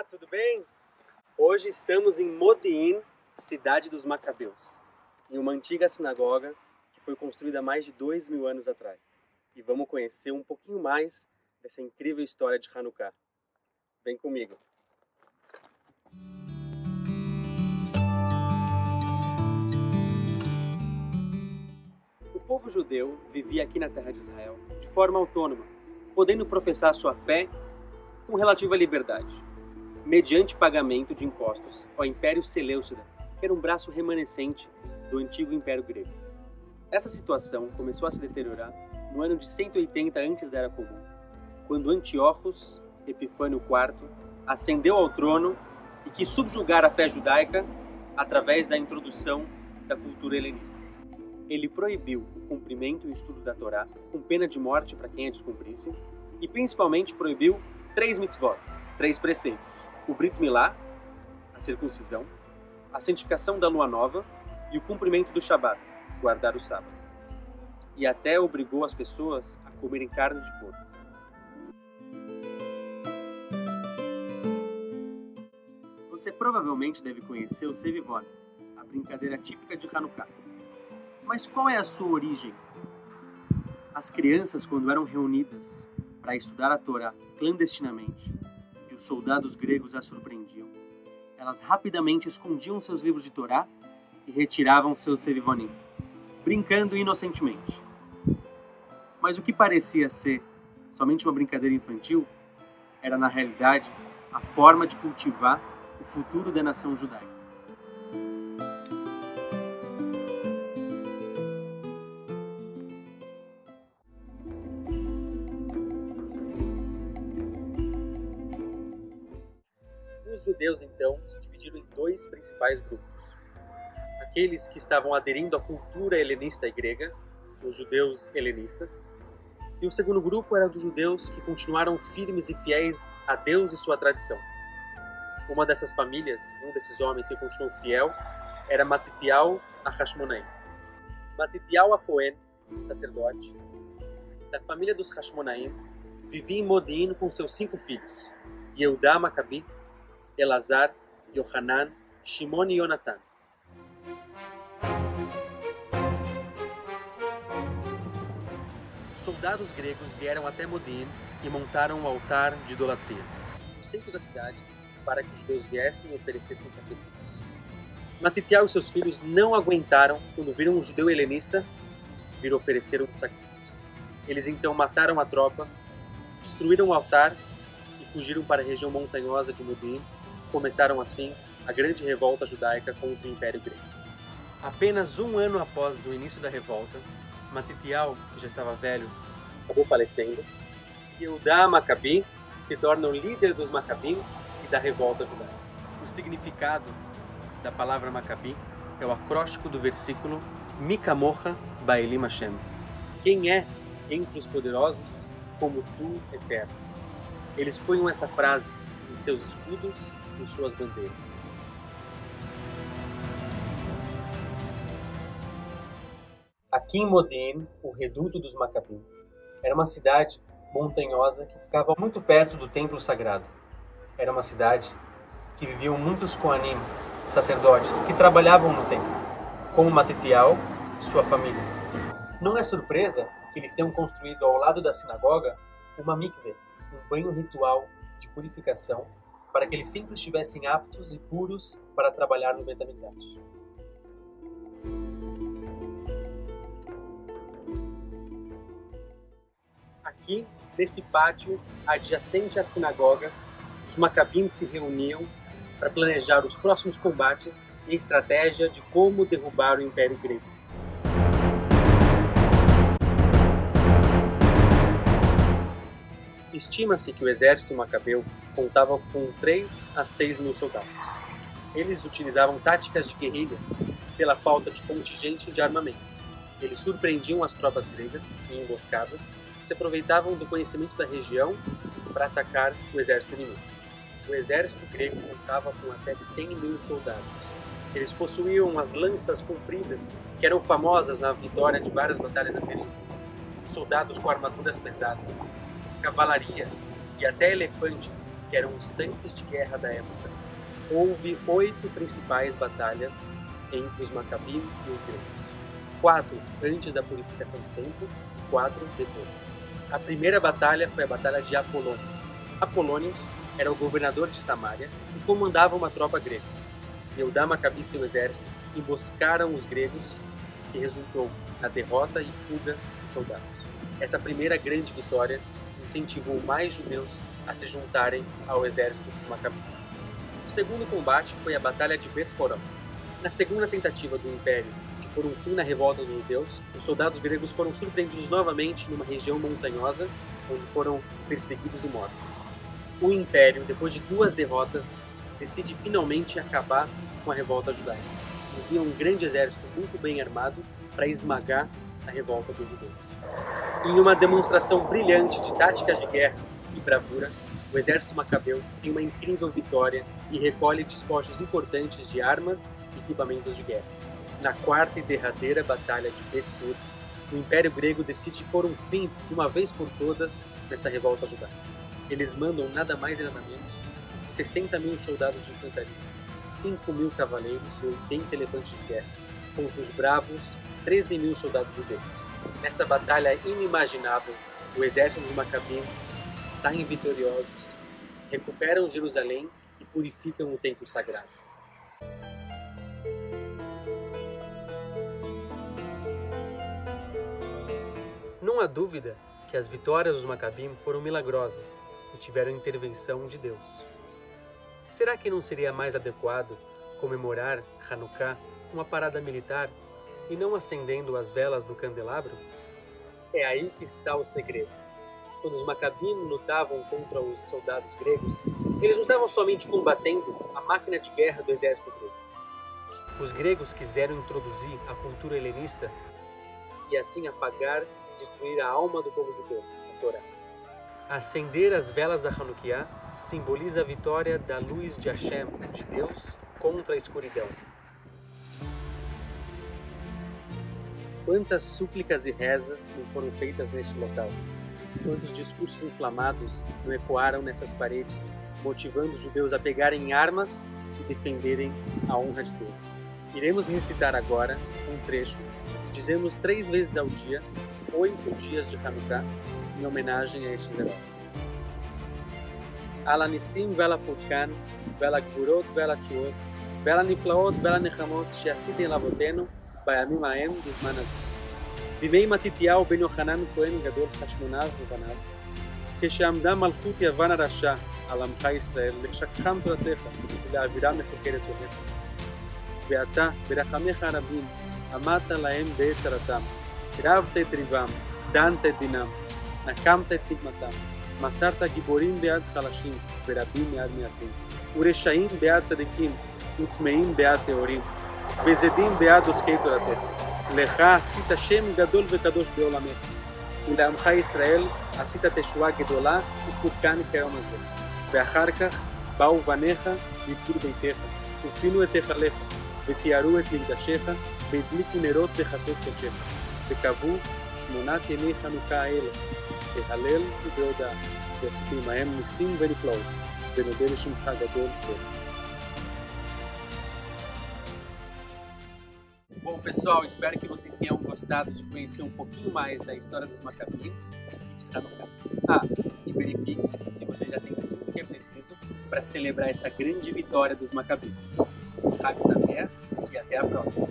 Olá, tudo bem? Hoje estamos em Modi'in, cidade dos Macabeus, em uma antiga sinagoga que foi construída mais de dois mil anos atrás. E vamos conhecer um pouquinho mais dessa incrível história de Hanukkah. Vem comigo. O povo judeu vivia aqui na terra de Israel de forma autônoma, podendo professar sua fé com relativa liberdade, mediante pagamento de impostos ao Império Seleucida, que era um braço remanescente do antigo Império Grego. Essa situação começou a se deteriorar no ano de 180 antes da Era Comum, quando Antíochos Epifânio IV ascendeu ao trono e quis subjugar a fé judaica através da introdução da cultura helenista. Ele proibiu o cumprimento e o estudo da Torá, com pena de morte para quem a descumprisse, e principalmente proibiu três mitzvot, três preceitos: o Brit Milá, a circuncisão, a santificação da lua nova e o cumprimento do Shabat, guardar o sábado. E até obrigou as pessoas a comerem carne de porco. Você provavelmente deve conhecer o Sevivot, a brincadeira típica de Hanukkah. Mas qual é a sua origem? As crianças, quando eram reunidas para estudar a Torá clandestinamente os soldados gregos as surpreendiam, elas rapidamente escondiam seus livros de Torá e retiravam seus sevivonim, brincando inocentemente. Mas o que parecia ser somente uma brincadeira infantil era, na realidade, a forma de cultivar o futuro da nação judaica. Os judeus, então, se dividiram em dois principais grupos. Aqueles que estavam aderindo à cultura helenista e grega, os judeus helenistas, e o segundo grupo era dos judeus que continuaram firmes e fiéis a Deus e sua tradição. Uma dessas famílias, um desses homens que continuou fiel, era Matitial Hashmonaim. Matitial Cohen, um sacerdote, da família dos Hashmonaim, vivia em Modin com seus cinco filhos, Yehudá Maccabi, Elazar, Yohanan, Shimon e Yonatan. Soldados gregos vieram até Modin e montaram um altar de idolatria no centro da cidade para que os judeus viessem e oferecessem sacrifícios. Matitial e seus filhos não aguentaram quando viram um judeu helenista vir oferecer um sacrifício. Eles então mataram a tropa, destruíram o altar e fugiram para a região montanhosa de Modin. Começaram assim a grande revolta judaica contra o Império Grego. Apenas um ano após o início da revolta, Matitial, que já estava velho, acabou falecendo, e Eudá Maccabi se torna o líder dos Macabim e da revolta judaica. O significado da palavra Maccabi é o acróstico do versículo Mikamocha Baelim Hashem. Quem é entre os poderosos como tu, eterno? Eles punham essa frase em seus escudos, em suas bandeiras. Aqui em Modin, o reduto dos Macabim, era uma cidade montanhosa que ficava muito perto do templo sagrado. Era uma cidade que viviam muitos Koanim, sacerdotes, que trabalhavam no templo, como Matitial e sua família. Não é surpresa que eles tenham construído ao lado da sinagoga uma mikveh, um banho ritual de purificação, para que eles sempre estivessem aptos e puros para trabalhar no Betamigdash. Aqui, nesse pátio adjacente à sinagoga, os macabim se reuniam para planejar os próximos combates e estratégia de como derrubar o Império Grego. Estima-se que o exército macabeu contava com 3 a 6 mil soldados. Eles utilizavam táticas de guerrilha pela falta de contingente de armamento. Eles surpreendiam as tropas gregas em emboscadas e se aproveitavam do conhecimento da região para atacar o exército inimigo. O exército grego contava com até 100 mil soldados. Eles possuíam as lanças compridas, que eram famosas na vitória de várias batalhas anteriores, soldados com armaduras pesadas, cavalaria e até elefantes que eram os tanques de guerra da época, houve oito principais batalhas entre os Macabim e os gregos. Quatro antes da purificação do templo e quatro depois. A primeira batalha foi a Batalha de Apolônios. Apolônios era o governador de Samaria e comandava uma tropa grega. Eudá Macabi e seu exército emboscaram os gregos, que resultou na derrota e fuga dos soldados. Essa primeira grande vitória incentivou mais judeus a se juntarem ao exército dos Macabim. O segundo combate foi a Batalha de Bet Horon. Na segunda tentativa do Império de pôr um fim na revolta dos judeus, os soldados gregos foram surpreendidos novamente numa região montanhosa, onde foram perseguidos e mortos. O Império, depois de duas derrotas, decide finalmente acabar com a revolta judaica. Envia um grande exército muito bem armado para esmagar a revolta dos judeus. Em uma demonstração brilhante de táticas de guerra e bravura, o exército macabeu tem uma incrível vitória e recolhe despojos importantes de armas e equipamentos de guerra. Na quarta e derradeira batalha de Betsur, o Império Grego decide pôr um fim, de uma vez por todas, nessa revolta judaica. Eles mandam nada mais e nada menos que 60 mil soldados de infantaria, 5 mil cavaleiros e 80 elefantes de guerra, contra os bravos 13 mil soldados judeus. Nessa batalha inimaginável, o exército dos Macabim saem vitoriosos, recuperam Jerusalém e purificam o templo sagrado. Não há dúvida que as vitórias dos Macabim foram milagrosas e tiveram intervenção de Deus. Será que não seria mais adequado comemorar Hanukkah com uma parada militar e não acendendo as velas do candelabro? É aí que está o segredo quando os macabinos lutavam contra os soldados gregos, eles não estavam somente combatendo a máquina de guerra do exército grego. Os gregos quiseram introduzir a cultura helenista e assim apagar e destruir a alma do povo judeu, a Torá. Acender as velas da Hanukkah simboliza a vitória da luz de Hashem, de Deus, contra a escuridão. Quantas súplicas e rezas não foram feitas neste local? Quantos discursos inflamados não ecoaram nessas paredes, motivando os judeus a pegarem armas e defenderem a honra de Deus. Iremos recitar agora um trecho que dizemos três vezes ao dia, oito dias de Hanukkah, em homenagem a estes heróis. על הניסים ועל הפורקן, ועל הגבורות ועל התשואות, ועל הנפלאות ועל הנחמות שעשיתי לאבותינו בימים ההם בזמן הזה. בימי מתתיהו בן יוחנן כהן גדול חשמונאיו ובניו, כשעמדה מלכות יוון הרשע על עמך ישראל, לשכחם תורתך ולהעבירם מחוקרת אוהב. ואתה, ברחמיך הרבים, עמדת להם בעת צרתם, רבת את ריבם, דנת את דינם, נקמת את נקמתם, מסרת גיבורים ביד חלשים ורבים מיד מעטים, ורשעים ביד צדיקים וטמאים ביד טהורים, וזדים ביד עוסקי תורתך. לך עשית שם גדול וקדוש בעולמך, ולעמך ישראל עשית תשועה גדולה ופורקן כיום הזה. ואחר כך באו בניך לבגור ביתך, ופינו את היכליך, ותיארו את מקדשיך, והדליקו נרות בחצות קודשך, וקבעו שמונת ימי חנוכה האלה, בהלל ובהודאה, ועשיתי עמהם ניסים ונפלאות, ונודה לשמך גדול סוף. Pessoal, espero que vocês tenham gostado de conhecer um pouquinho mais da história dos Hanukkah. Ah, e verifique se você já tem tudo o que é preciso para celebrar essa grande vitória dos Macabim. Hag Sameach e até a próxima!